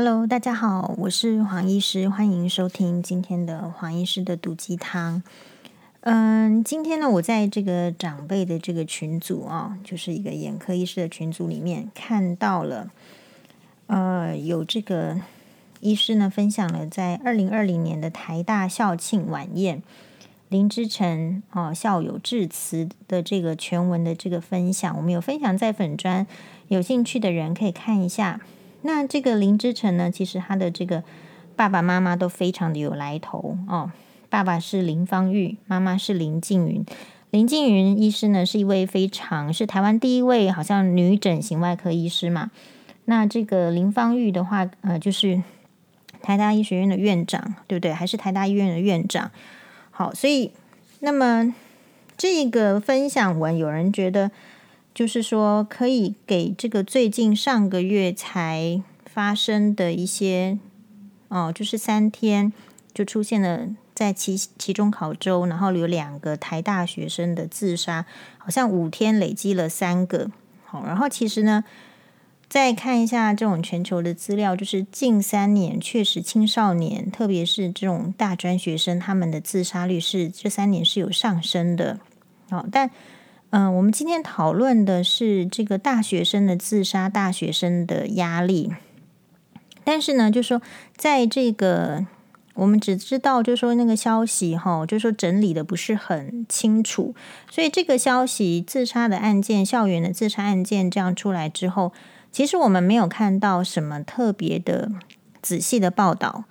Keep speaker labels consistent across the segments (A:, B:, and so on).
A: Hello，大家好，我是黄医师，欢迎收听今天的黄医师的毒鸡汤。嗯，今天呢，我在这个长辈的这个群组啊，就是一个眼科医师的群组里面看到了，呃，有这个医师呢分享了在二零二零年的台大校庆晚宴，林之晨哦校友致辞的这个全文的这个分享，我们有分享在粉专，有兴趣的人可以看一下。那这个林之晨呢，其实他的这个爸爸妈妈都非常的有来头哦。爸爸是林芳玉，妈妈是林静云。林静云医师呢，是一位非常是台湾第一位好像女整形外科医师嘛。那这个林芳玉的话，呃，就是台大医学院的院长，对不对？还是台大医院的院长。好，所以那么这个分享文，有人觉得。就是说，可以给这个最近上个月才发生的一些哦，就是三天就出现了在期期中考周，然后有两个台大学生的自杀，好像五天累积了三个。好，然后其实呢，再看一下这种全球的资料，就是近三年确实青少年，特别是这种大专学生，他们的自杀率是这三年是有上升的。好，但。嗯、我们今天讨论的是这个大学生的自杀，大学生的压力。但是呢，就说在这个我们只知道，就说那个消息哈，就说整理的不是很清楚，所以这个消息自杀的案件，校园的自杀案件这样出来之后，其实我们没有看到什么特别的仔细的报道。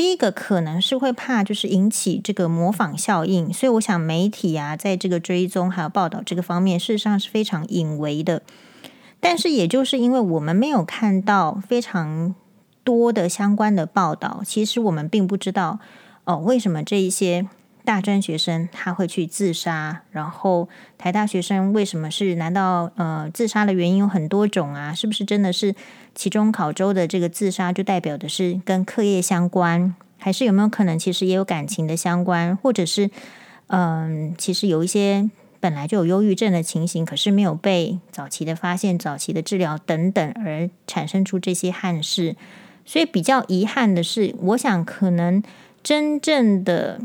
A: 第一个可能是会怕，就是引起这个模仿效应，所以我想媒体啊，在这个追踪还有报道这个方面，事实上是非常隐微的。但是，也就是因为我们没有看到非常多的相关的报道，其实我们并不知道哦，为什么这一些。大专学生他会去自杀，然后台大学生为什么是？难道呃自杀的原因有很多种啊？是不是真的是期中考周的这个自杀就代表的是跟课业相关？还是有没有可能其实也有感情的相关？或者是嗯、其实有一些本来就有忧郁症的情形，可是没有被早期的发现、早期的治疗等等，而产生出这些憾事。所以比较遗憾的是，我想可能真正的。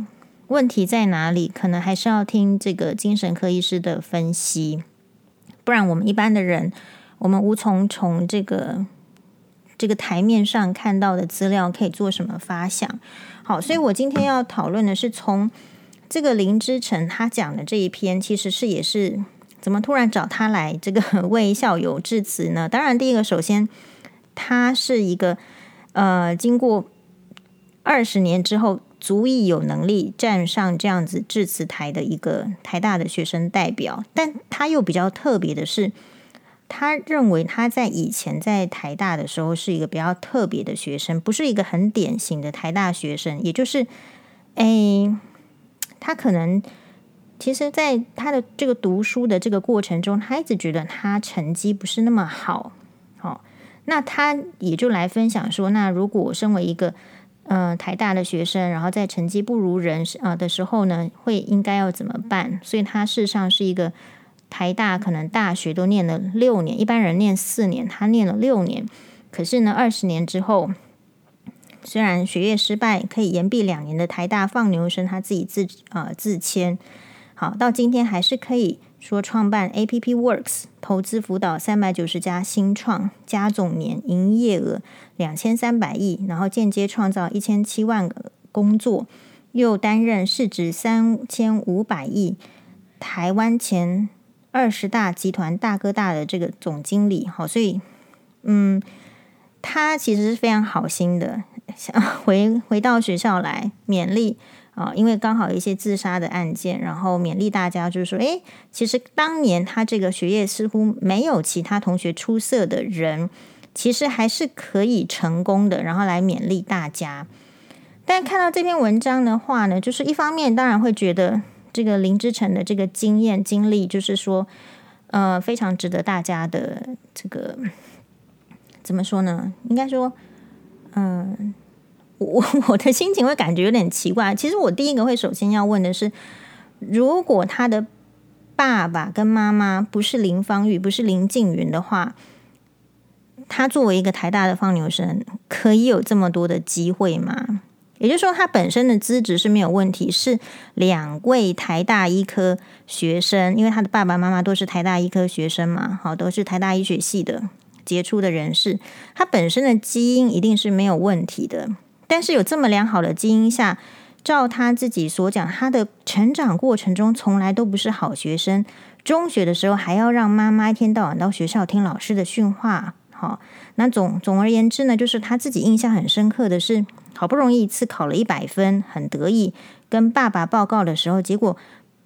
A: 问题在哪里？可能还是要听这个精神科医师的分析，不然我们一般的人，我们无从从这个这个台面上看到的资料可以做什么发想。好，所以我今天要讨论的是从这个林之晨他讲的这一篇，其实是也是怎么突然找他来这个为校友致辞呢？当然，第一个首先他是一个呃，经过二十年之后。足以有能力站上这样子致辞台的一个台大的学生代表，但他又比较特别的是，他认为他在以前在台大的时候是一个比较特别的学生，不是一个很典型的台大学生，也就是，哎，他可能其实在他的这个读书的这个过程中，他一直觉得他成绩不是那么好，好，那他也就来分享说，那如果身为一个。嗯、台大的学生，然后在成绩不如人啊的时候呢，会应该要怎么办？所以他事实上是一个台大，可能大学都念了六年，一般人念四年，他念了六年。可是呢，二十年之后，虽然学业失败，可以延毕两年的台大放牛生，他自己自啊、呃、自谦，好，到今天还是可以。说创办 APP Works，投资辅导三百九十家新创，加总年营业额两千三百亿，然后间接创造一千七万个工作，又担任市值三千五百亿台湾前二十大集团大哥大的这个总经理。好，所以嗯，他其实是非常好心的，想回回到学校来勉励。啊，因为刚好一些自杀的案件，然后勉励大家，就是说，诶，其实当年他这个学业似乎没有其他同学出色的人，其实还是可以成功的，然后来勉励大家。但看到这篇文章的话呢，就是一方面当然会觉得这个林之晨的这个经验经历，就是说，呃，非常值得大家的这个怎么说呢？应该说，嗯、我 我的心情会感觉有点奇怪。其实我第一个会首先要问的是，如果他的爸爸跟妈妈不是林芳玉，不是林静云的话，他作为一个台大的放牛生，可以有这么多的机会吗？也就是说，他本身的资质是没有问题，是两位台大医科学生，因为他的爸爸妈妈都是台大医科学生嘛，好，都是台大医学系的杰出的人士，他本身的基因一定是没有问题的。但是有这么良好的基因下，照他自己所讲，他的成长过程中从来都不是好学生，中学的时候还要让妈妈一天到晚到学校听老师的训话。好，那总总而言之呢，就是他自己印象很深刻的是，好不容易一次考了一百分，很得意，跟爸爸报告的时候，结果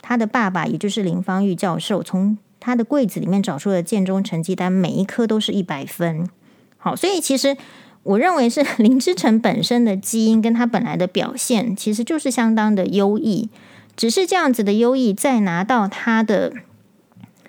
A: 他的爸爸也就是林芳玉教授，从他的柜子里面找出了建中成绩单，每一科都是一百分。好，所以其实我认为是 林之晨本身的基因跟他本来的表现，其实就是相当的优异，只是这样子的优异，在拿到他的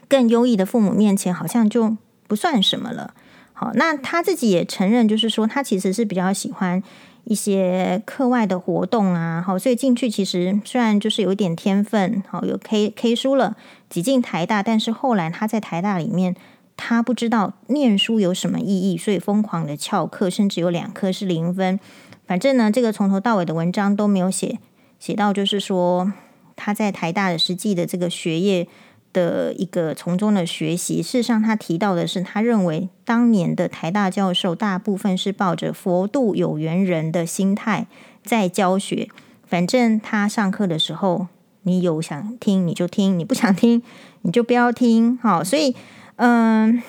A: 更优异的父母面前，好像就不算什么了。好，那他自己也承认，就是说他其实是比较喜欢一些课外的活动啊。好，所以进去其实虽然就是有一点天分，好有 K K 书了，挤进台大，但是后来他在台大里面，他不知道念书有什么意义，所以疯狂的翘课，甚至有两科是零分。反正呢，这个从头到尾的文章都没有写写到，就是说他在台大的实际的这个学业。的一个从中的学习，事实上，他提到的是，他认为当年的台大教授大部分是抱着佛度有缘人的心态在教学。反正他上课的时候，你有想听你就听，你不想听你就不要听。好，所以，嗯，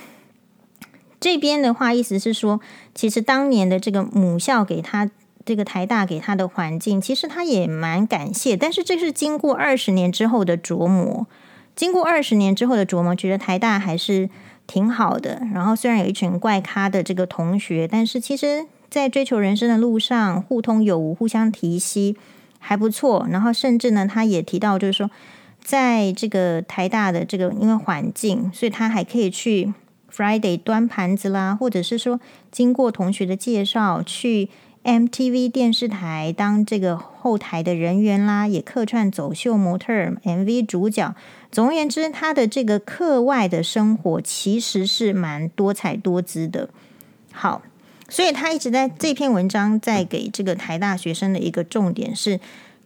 A: 这边的话，意思是说，其实当年的这个母校给他这个台大给他的环境，其实他也蛮感谢。但是这是经过二十年之后的琢磨。经过二十年之后的琢磨，觉得台大还是挺好的。然后虽然有一群怪咖的这个同学，但是其实，在追求人生的路上，互通有无，互相提携，还不错。然后甚至呢，他也提到，就是说，在这个台大的这个因为环境，所以他还可以去 Friday 端盘子啦，或者是说，经过同学的介绍去。MTV 电视台当这个后台的人员啦，也客串走秀模特、MV 主角。总而言之，他的这个课外的生活其实是蛮多彩多姿的。好，所以他一直在这篇文章在给这个台大学生的一个重点是，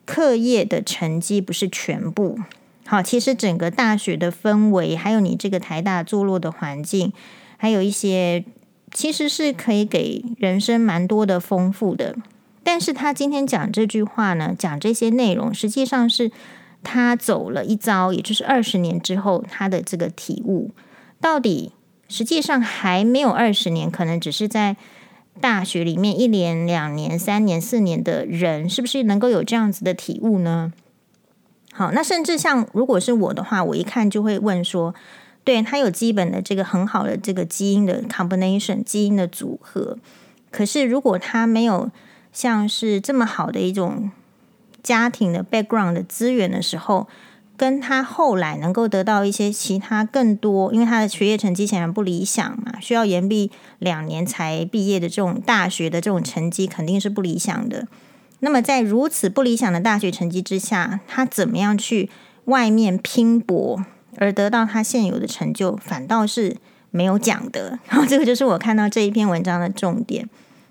A: 课业的成绩不是全部。好，其实整个大学的氛围，还有你这个台大坐落的环境，还有一些。其实是可以给人生蛮多的丰富的，但是他今天讲这句话呢，讲这些内容，实际上是他走了一遭，也就是二十年之后他的这个体悟，到底实际上还没有二十年，可能只是在大学里面一年、两年、三年、四年的人，是不是能够有这样子的体悟呢？好，那甚至像如果是我的话，我一看就会问说。对，他有基本的这个很好的这个基因的 combination 基因的组合，可是如果他没有像是这么好的一种家庭的 background 的资源的时候，跟他后来能够得到一些其他更多，因为他的学业成绩显然不理想嘛，需要延毕两年才毕业的这种大学的这种成绩肯定是不理想的。那么在如此不理想的大学成绩之下，他怎么样去外面拼搏？而得到他现有的成就，反倒是没有讲的。然后这个就是我看到这一篇文章的重点。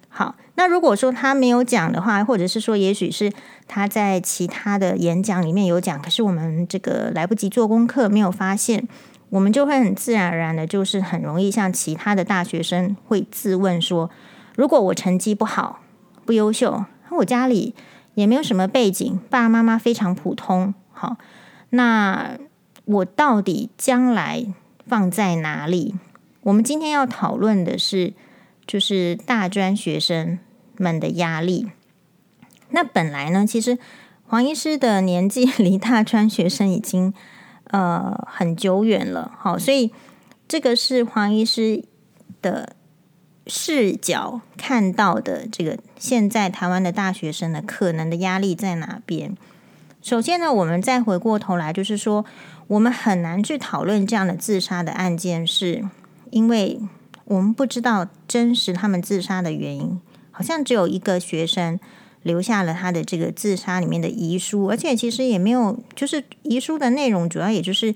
A: 好，那如果说他没有讲的话，或者是说，也许是他在其他的演讲里面有讲，可是我们这个来不及做功课，没有发现，我们就会很自然而然的，就是很容易像其他的大学生会自问说：如果我成绩不好、不优秀，我家里也没有什么背景，爸爸妈妈非常普通，好，那。我到底将来放在哪里？我们今天要讨论的是，就是大专学生们的压力。那本来呢，其实黄医师的年纪 离大专学生已经呃很久远了，好，所以这个是黄医师的视角看到的这个现在台湾的大学生的可能的压力在哪边。首先呢，我们再回过头来，就是说。我们很难去讨论这样的自杀的案件，是因为我们不知道真实他们自杀的原因。好像只有一个学生留下了他的这个自杀里面的遗书，而且其实也没有，就是遗书的内容主要也就是，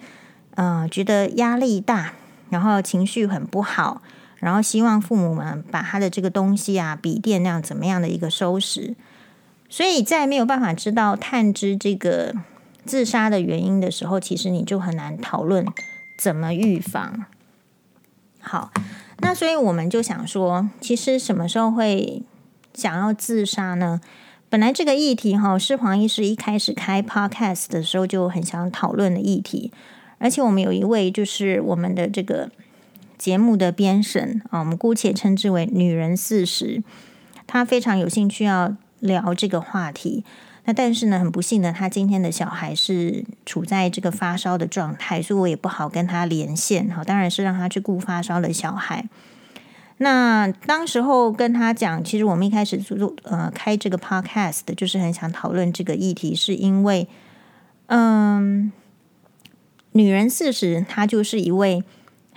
A: 呃，觉得压力大，然后情绪很不好，然后希望父母们把他的这个东西啊，笔电那样怎么样的一个收拾。所以在没有办法知道探知这个自杀的原因的时候，其实你就很难讨论怎么预防。好，那所以我们就想说，其实什么时候会想要自杀呢？本来这个议题哈，是黄医师一开始开 podcast 的时候就很想讨论的议题，而且我们有一位就是我们的这个节目的编审啊，我们姑且称之为“女人四十”，她非常有兴趣要聊这个话题。那但是呢，很不幸的，她今天的小孩是处在这个发烧的状态，所以我也不好跟她连线。好，当然是让她去顾发烧的小孩。那当时候跟他讲，其实我们一开始做呃开这个 podcast，就是很想讨论这个议题，是因为，嗯，女人四十，她就是一位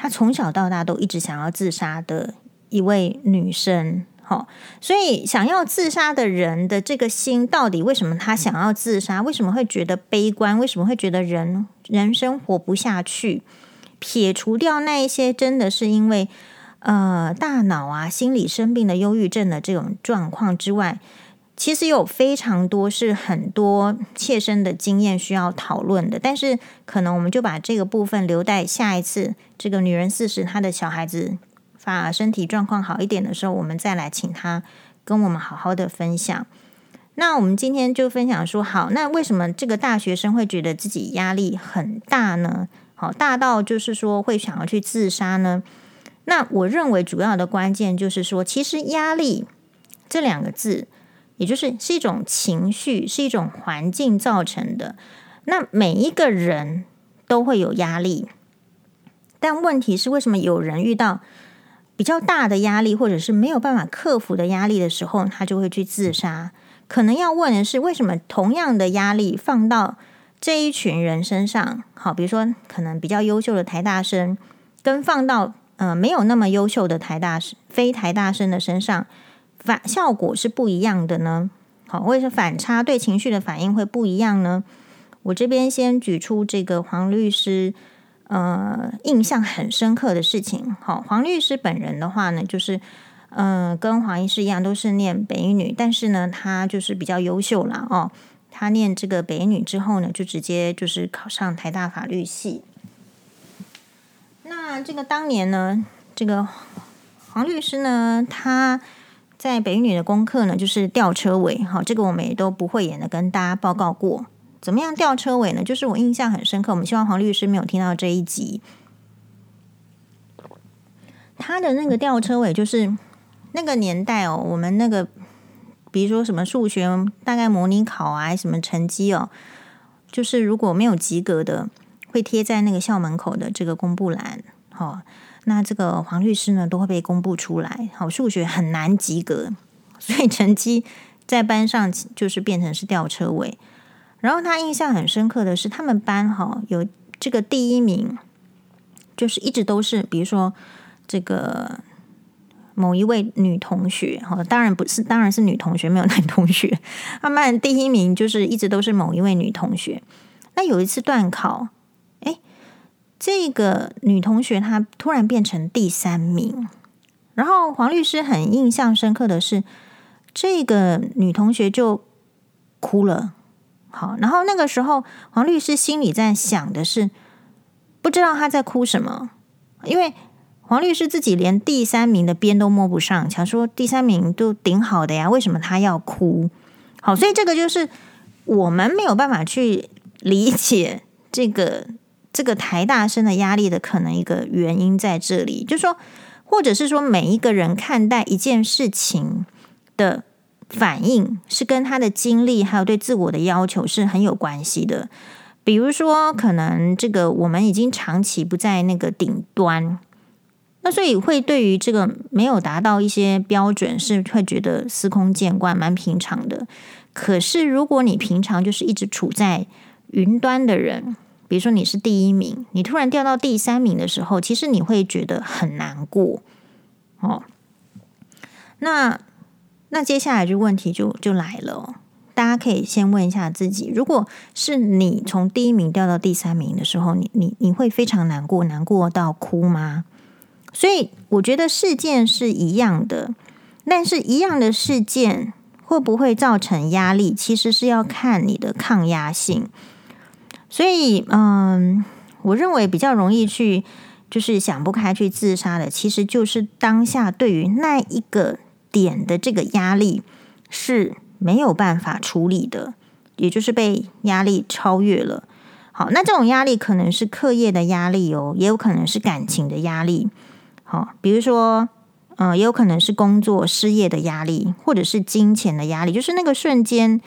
A: 她从小到大都一直想要自杀的一位女生，好，所以想要自杀的人的这个心，到底为什么她想要自杀？为什么会觉得悲观？为什么会觉得人人生活不下去？撇除掉那一些，真的是因为。呃，大脑啊，心理生病的忧郁症的这种状况之外，其实有非常多是很多切身的经验需要讨论的。但是，可能我们就把这个部分留待下一次，这个女人四十，她的小孩子发身体状况好一点的时候，我们再来请她跟我们好好的分享。那我们今天就分享说，好，那为什么这个大学生会觉得自己压力很大呢？好，大到就是说会想要去自杀呢？那我认为主要的关键就是说，其实压力这两个字，也就是是一种情绪，是一种环境造成的。那每一个人都会有压力，但问题是，为什么有人遇到比较大的压力，或者是没有办法克服的压力的时候，他就会去自杀？可能要问的是，为什么同样的压力放到这一群人身上，好，比如说可能比较优秀的台大生，跟放到呃，没有那么优秀的台大生、非台大生的身上，反效果是不一样的呢。好，或者是反差对情绪的反应会不一样呢？我这边先举出这个黄律师，呃，印象很深刻的事情。好，黄律师本人的话呢，就是呃，跟黄医师一样，都是念北一女，但是呢，他就是比较优秀啦。哦。他念这个北一女之后呢，就直接就是考上台大法律系。那这个当年呢，这个黄律师呢，他在北女的功课呢，就是吊车尾。好，这个我们也都不会演的跟大家报告过。怎么样吊车尾呢？就是我印象很深刻。我们希望黄律师没有听到这一集。他的那个吊车尾，就是那个年代哦，我们那个比如说什么数学大概模拟考啊，什么成绩哦，就是如果没有及格的。会贴在那个校门口的这个公布栏，好，那这个黄律师呢都会被公布出来。好，数学很难及格，所以成绩在班上就是变成是吊车尾。然后他印象很深刻的是，他们班哈有这个第一名，就是一直都是，比如说这个某一位女同学，哈，当然不是，当然是女同学，没有男同学。他们第一名就是一直都是某一位女同学。那有一次段考。这个女同学她突然变成第三名，然后黄律师很印象深刻的是，这个女同学就哭了。好，然后那个时候黄律师心里在想的是，不知道她在哭什么，因为黄律师自己连第三名的边都摸不上，想说第三名都顶好的呀，为什么她要哭？好，所以这个就是我们没有办法去理解这个。这个台大生的压力的可能一个原因在这里，就是说，或者是说，每一个人看待一件事情的反应，是跟他的经历还有对自我的要求是很有关系的。比如说，可能这个我们已经长期不在那个顶端，那所以会对于这个没有达到一些标准，是会觉得司空见惯，蛮平常的。可是，如果你平常就是一直处在云端的人，比如说你是第一名，你突然掉到第三名的时候，其实你会觉得很难过哦。那那接下来就问题就就来了，大家可以先问一下自己：如果是你从第一名掉到第三名的时候，你你你会非常难过，难过到哭吗？所以我觉得事件是一样的，但是一样的事件会不会造成压力，其实是要看你的抗压性。所以，嗯，我认为比较容易去就是想不开去自杀的，其实就是当下对于那一个点的这个压力是没有办法处理的，也就是被压力超越了。好，那这种压力可能是课业的压力哦，也有可能是感情的压力。好，比如说，嗯，也有可能是工作失业的压力，或者是金钱的压力。就是那个瞬间，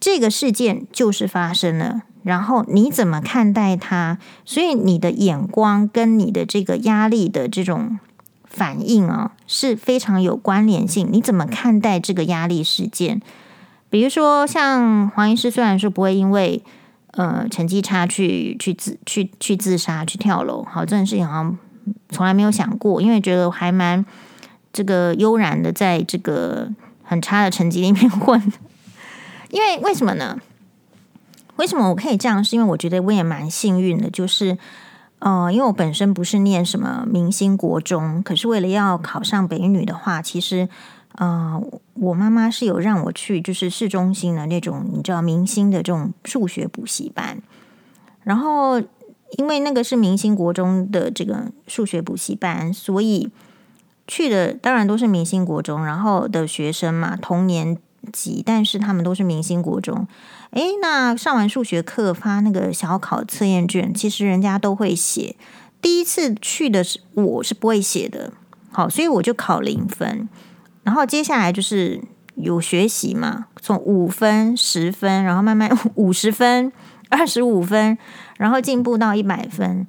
A: 这个事件就是发生了，然后你怎么看待它？所以你的眼光跟你的这个压力的这种反应啊，是非常有关联性。你怎么看待这个压力事件？比如说，像黄医师，虽然说不会因为。呃，成绩差去去自去去自杀去跳楼，好，这件事情好像从来没有想过，因为觉得还蛮这个悠然的，在这个很差的成绩里面混。因为为什么呢？为什么我可以这样？是因为我觉得我也蛮幸运的，就是呃，因为我本身不是念什么明星国中，可是为了要考上北女的话，其实。啊、呃，我妈妈是有让我去，就是市中心的那种，你知道明星的这种数学补习班。然后，因为那个是明星国中的这个数学补习班，所以去的当然都是明星国中，然后的学生嘛，同年级，但是他们都是明星国中。诶，那上完数学课发那个小考测验卷，其实人家都会写。第一次去的是我是不会写的，好，所以我就考零分。然后接下来就是有学习嘛，从五分、十分，然后慢慢五十分、二十五分，然后进步到一百分。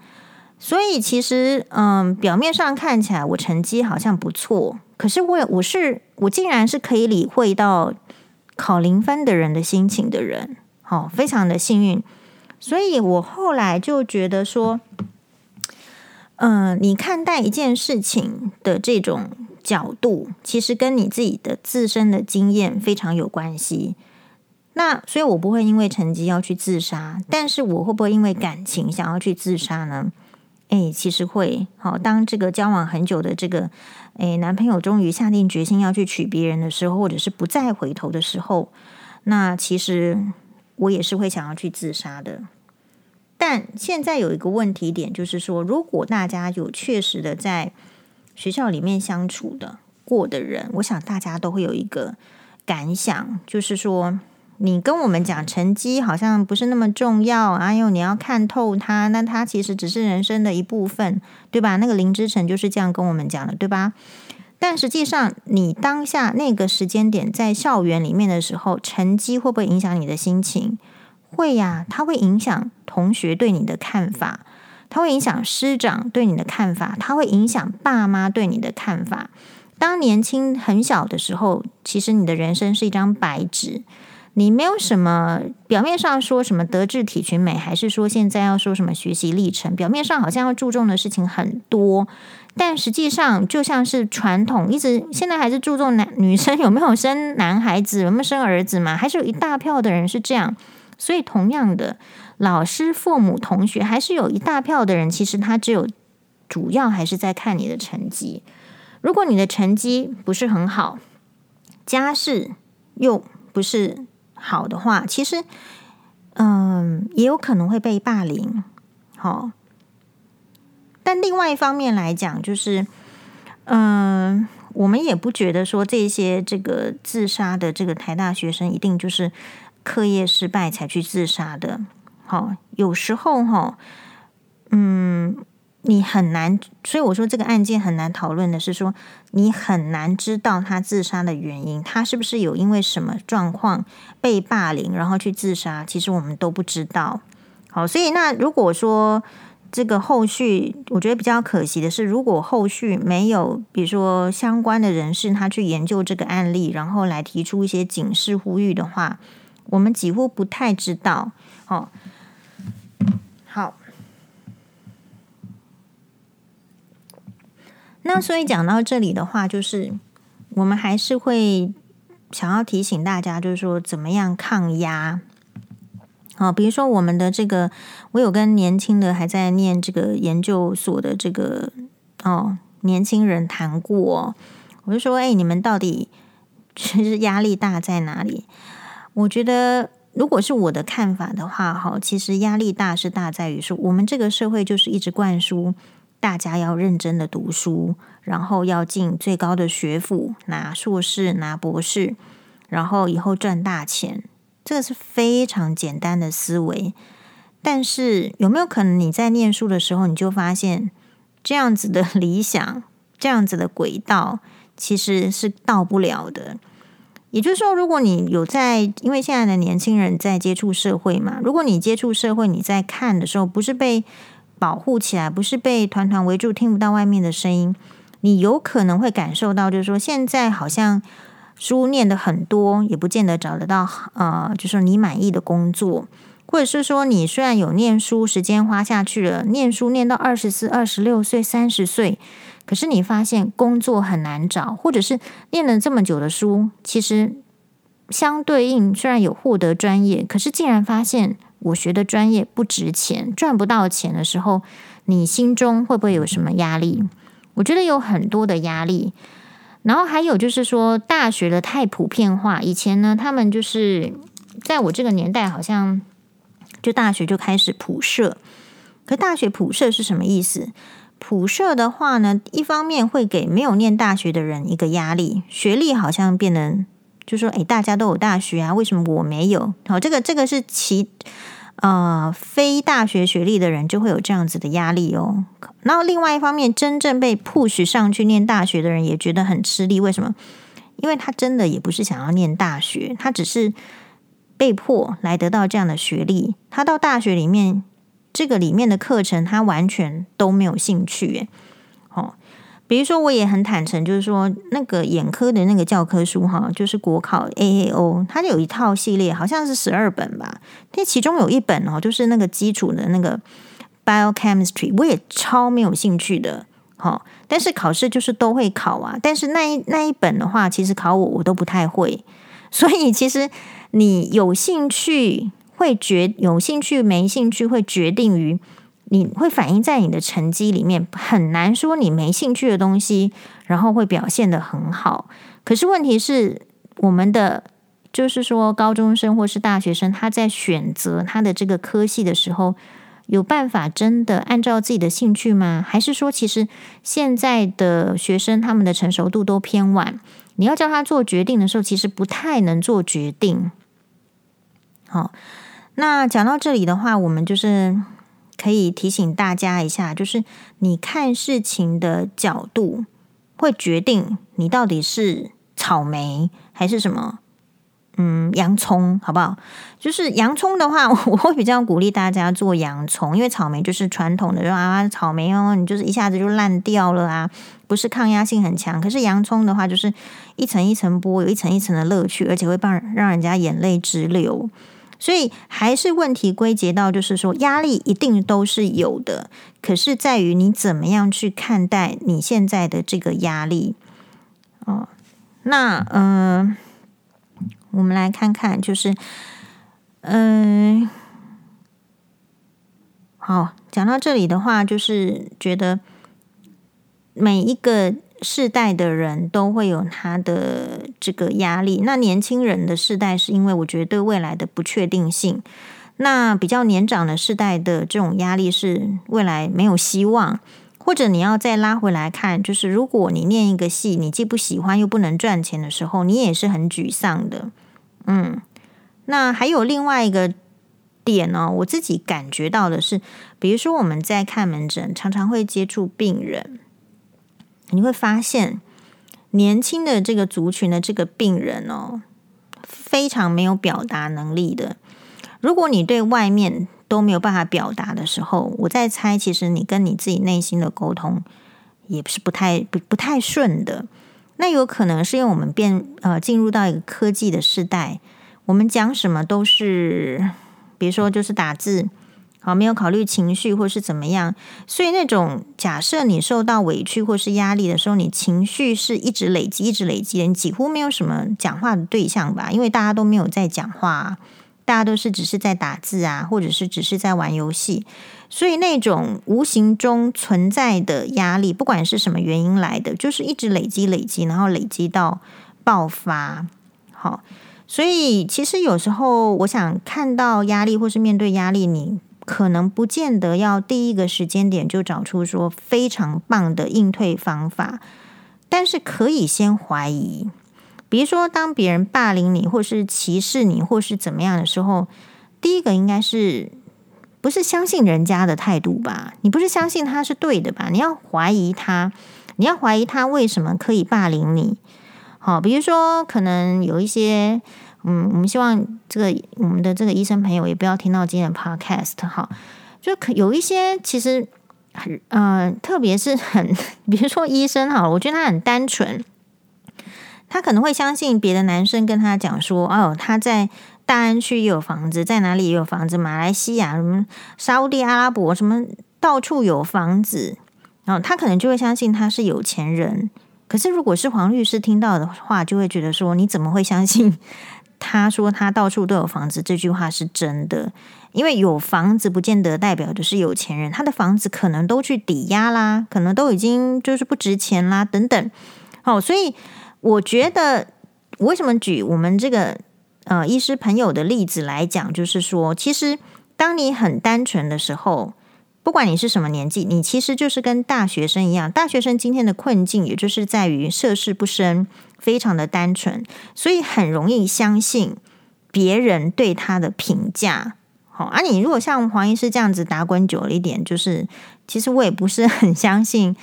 A: 所以其实，嗯，表面上看起来我成绩好像不错，可是我我是我竟然是可以理会到考零分的人的心情的人，好，非常的幸运。所以我后来就觉得说，嗯，你看待一件事情的这种。角度其实跟你自己的自身的经验非常有关系。那所以，我不会因为成绩要去自杀，但是我会不会因为感情想要去自杀呢？诶，其实会。好，当这个交往很久的这个诶男朋友终于下定决心要去娶别人的时候，或者是不再回头的时候，那其实我也是会想要去自杀的。但现在有一个问题点，就是说，如果大家有确实的在。学校里面相处的过的人，我想大家都会有一个感想，就是说，你跟我们讲成绩好像不是那么重要，哎呦，你要看透它，那它其实只是人生的一部分，对吧？那个林之晨就是这样跟我们讲的，对吧？但实际上，你当下那个时间点在校园里面的时候，成绩会不会影响你的心情？会呀，它会影响同学对你的看法。它会影响师长对你的看法，它会影响爸妈对你的看法。当年轻很小的时候，其实你的人生是一张白纸，你没有什么表面上说什么德智体群美，还是说现在要说什么学习历程，表面上好像要注重的事情很多，但实际上就像是传统，一直现在还是注重男女生有没有生男孩子，有没有生儿子嘛，还是有一大票的人是这样。所以同样的。老师、父母、同学，还是有一大票的人，其实他只有主要还是在看你的成绩。如果你的成绩不是很好，家世又不是好的话，其实嗯，也有可能会被霸凌。好，但另外一方面来讲，就是嗯，我们也不觉得说这些这个自杀的这个台大学生一定就是课业失败才去自杀的。好，有时候哈，嗯，你很难，所以我说这个案件很难讨论的是说，你很难知道他自杀的原因，他是不是有因为什么状况被霸凌，然后去自杀，其实我们都不知道。好，所以那如果说这个后续，我觉得比较可惜的是，如果后续没有，比如说相关的人士他去研究这个案例，然后来提出一些警示呼吁的话，我们几乎不太知道。好。好，那所以讲到这里的话，就是我们还是会想要提醒大家，就是说怎么样抗压。好，比如说我们的这个，我有跟年轻的还在念这个研究所的这个哦年轻人谈过，我就说：“哎，你们到底其实压力大在哪里？”我觉得，如果是我的看法的话，哈，其实压力大是大在于说，我们这个社会就是一直灌输大家要认真的读书，然后要进最高的学府，拿硕士、拿博士，然后以后赚大钱。这个是非常简单的思维。但是有没有可能你在念书的时候，你就发现这样子的理想、这样子的轨道其实是到不了的？也就是说，如果你有在，因为现在的年轻人在接触社会嘛，如果你接触社会，你在看的时候不是被保护起来，不是被团团围住，听不到外面的声音，你有可能会感受到，就是说现在好像书念的很多，也不见得找得到，呃，就是你满意的工作。或者是说，你虽然有念书，时间花下去了，念书念到二十四、二十六岁、三十岁，可是你发现工作很难找，或者是念了这么久的书，其实相对应虽然有获得专业，可是竟然发现我学的专业不值钱，赚不到钱的时候，你心中会不会有什么压力？我觉得有很多的压力。然后还有就是说，大学的太普遍化，以前呢，他们就是在我这个年代，好像。就大学就开始普设，可大学普设是什么意思？普设的话呢，一方面会给没有念大学的人一个压力，学历好像变得就说，诶，大家都有大学啊，为什么我没有？好，这个这个是其呃非大学学历的人就会有这样子的压力哦。然后另外一方面，真正被 push 上去念大学的人也觉得很吃力，为什么？因为他真的也不是想要念大学，他只是。被迫来得到这样的学历，他到大学里面，这个里面的课程他完全都没有兴趣。哦，比如说我也很坦诚，就是说那个眼科的那个教科书哈，就是国考 AAO，它有一套系列，好像是十二本吧。但其中有一本哦，就是那个基础的那个 Biochemistry，我也超没有兴趣的。哈，但是考试就是都会考啊。但是那一那一本的话，其实考我我都不太会，所以其实。你有兴趣会决有兴趣没兴趣会决定于你会反映在你的成绩里面，很难说你没兴趣的东西，然后会表现得很好。可是问题是，我们的就是说高中生或是大学生，他在选择他的这个科系的时候，有办法真的按照自己的兴趣吗？还是说，其实现在的学生他们的成熟度都偏晚，你要叫他做决定的时候，其实不太能做决定。好，那讲到这里的话，我们就是可以提醒大家一下，就是你看事情的角度会决定你到底是草莓还是什么，嗯，洋葱，好不好？就是洋葱的话，我会比较鼓励大家做洋葱，因为草莓就是传统的，就啊，草莓哦，你就是一下子就烂掉了啊，不是抗压性很强。可是洋葱的话，就是一层一层剥，有一层一层的乐趣，而且会帮让人家眼泪直流。所以还是问题归结到，就是说压力一定都是有的，可是在于你怎么样去看待你现在的这个压力。哦，那嗯、我们来看看，就是嗯、好，讲到这里的话，就是觉得每一个。世代的人都会有他的这个压力。那年轻人的世代是因为我觉得对未来的不确定性。那比较年长的世代的这种压力是未来没有希望，或者你要再拉回来看，就是如果你念一个系，你既不喜欢又不能赚钱的时候，你也是很沮丧的。嗯，那还有另外一个点呢，我自己感觉到的是，比如说我们在看门诊，常常会接触病人。你会发现，年轻的这个族群的这个病人哦，非常没有表达能力的。如果你对外面都没有办法表达的时候，我在猜，其实你跟你自己内心的沟通也是不太不不太顺的。那有可能是因为我们变呃进入到一个科技的时代，我们讲什么都是，比如说就是打字。好，没有考虑情绪或是怎么样，所以那种假设你受到委屈或是压力的时候，你情绪是一直累积、一直累积的，你几乎没有什么讲话的对象吧？因为大家都没有在讲话，大家都是只是在打字啊，或者是只是在玩游戏，所以那种无形中存在的压力，不管是什么原因来的，就是一直累积累积，然后累积到爆发。好，所以其实有时候我想看到压力或是面对压力，你可能不见得要第一个时间点就找出说非常棒的应对方法，但是可以先怀疑。比如说，当别人霸凌你，或是歧视你，或是怎么样的时候，第一个应该是不是相信人家的态度吧？你不是相信他是对的吧？你要怀疑他，你要怀疑他为什么可以霸凌你？好，比如说，可能有一些，嗯，我们希望这个我们的这个医生朋友也不要听到今天的 podcast 哈，就可有一些其实很，嗯、特别是很，比如说医生哈，我觉得他很单纯。他可能会相信别的男生跟他讲说：“哦，他在大安区有房子，在哪里也有房子，马来西亚什么沙乌地阿拉伯什么到处有房子。”然后他可能就会相信他是有钱人。可是如果是黄律师听到的话，就会觉得说：“你怎么会相信他说他到处都有房子这句话是真的？因为有房子不见得代表的是有钱人，他的房子可能都去抵押啦，可能都已经就是不值钱啦，等等。好，所以。我觉得，为什么举我们这个呃医师朋友的例子来讲，就是说，其实当你很单纯的时候，不管你是什么年纪，你其实就是跟大学生一样。大学生今天的困境，也就是在于涉世不深，非常的单纯，所以很容易相信别人对他的评价。好，而你如果像黄医师这样子打滚久了一点，就是其实我也不是很相信。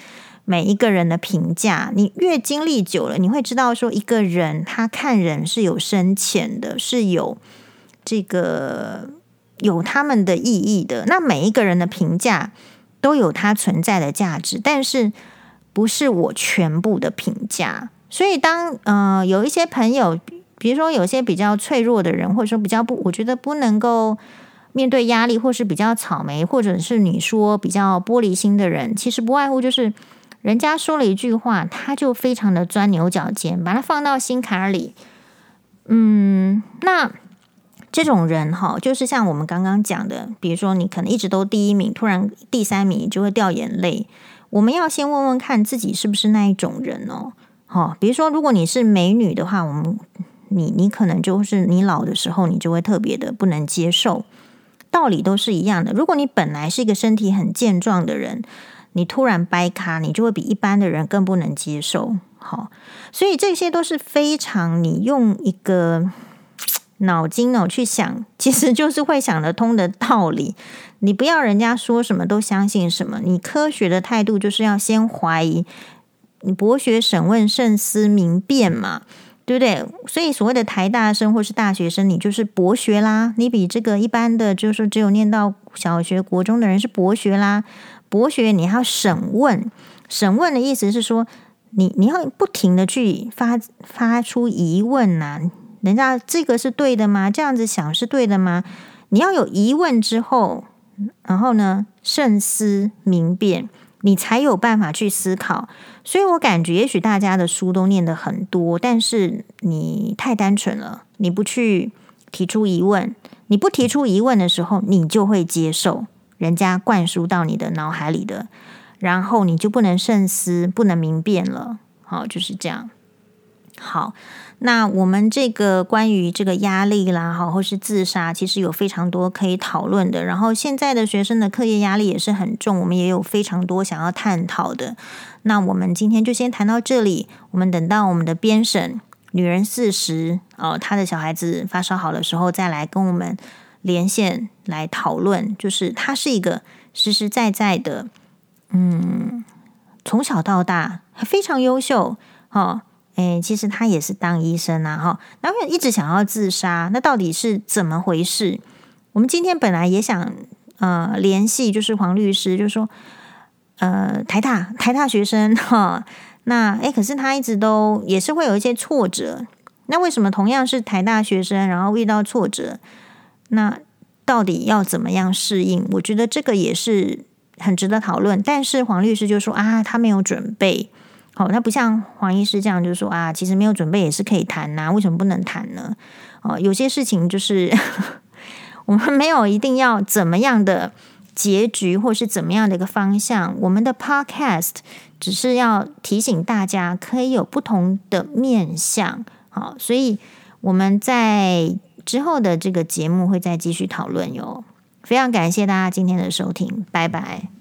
A: 每一个人的评价，你越经历久了，你会知道说，一个人他看人是有深浅的，是有这个有他们的意义的。那每一个人的评价都有它存在的价值，但是不是我全部的评价。所以当呃有一些朋友，比如说有些比较脆弱的人，或者说比较不，我觉得不能够面对压力，或是比较草莓，或者是你说比较玻璃心的人，其实不外乎就是。人家说了一句话，他就非常的钻牛角尖，把它放到心坎里。嗯，那这种人哈，就是像我们刚刚讲的，比如说你可能一直都第一名，突然第三名就会掉眼泪。我们要先问问看自己是不是那一种人哦。好，比如说如果你是美女的话，我们你你可能就是你老的时候，你就会特别的不能接受。道理都是一样的。如果你本来是一个身体很健壮的人。你突然掰咖，你就会比一般的人更不能接受。好，所以这些都是非常你用一个脑筋哦去想，其实就是会想得通的道理。你不要人家说什么都相信什么，你科学的态度就是要先怀疑，你博学审问慎思明辨嘛，对不对？所以所谓的台大生或是大学生，你就是博学啦，你比这个一般的就是只有念到小学、国中的人是博学啦。博学，你要审问，审问的意思是说，你你要不停的去发发出疑问呐、啊，人家这个是对的吗？这样子想是对的吗？你要有疑问之后，然后呢，慎思明辨，你才有办法去思考。所以我感觉，也许大家的书都念得很多，但是你太单纯了，你不去提出疑问，你不提出疑问的时候，你就会接受。人家灌输到你的脑海里的，然后你就不能慎思，不能明辨了。好，就是这样。好，那我们这个关于这个压力啦，好，或是自杀，其实有非常多可以讨论的。然后现在的学生的课业压力也是很重，我们也有非常多想要探讨的。那我们今天就先谈到这里，我们等到我们的编审女人四十哦，她的小孩子发烧好的时候再来跟我们。连线来讨论，就是他是一个实实在在的，嗯，从小到大非常优秀，哈，诶，其实他也是当医生啊，哈，然后一直想要自杀，那到底是怎么回事？我们今天本来也想呃联系，就是黄律师，就说呃台大台大学生哈，那诶，可是他一直都也是会有一些挫折，那为什么同样是台大学生，然后遇到挫折？那到底要怎么样适应？我觉得这个也是很值得讨论。但是黄律师就说啊，他没有准备，好，他不像黄医师这样就是说啊，其实没有准备也是可以谈呐，为什么不能谈呢？哦，有些事情就是 我们没有一定要怎么样的结局，或是怎么样的一个方向。我们的 Podcast 只是要提醒大家，可以有不同的面向。好，所以我们在之后的这个节目会再继续讨论哟。非常感谢大家今天的收听，拜拜。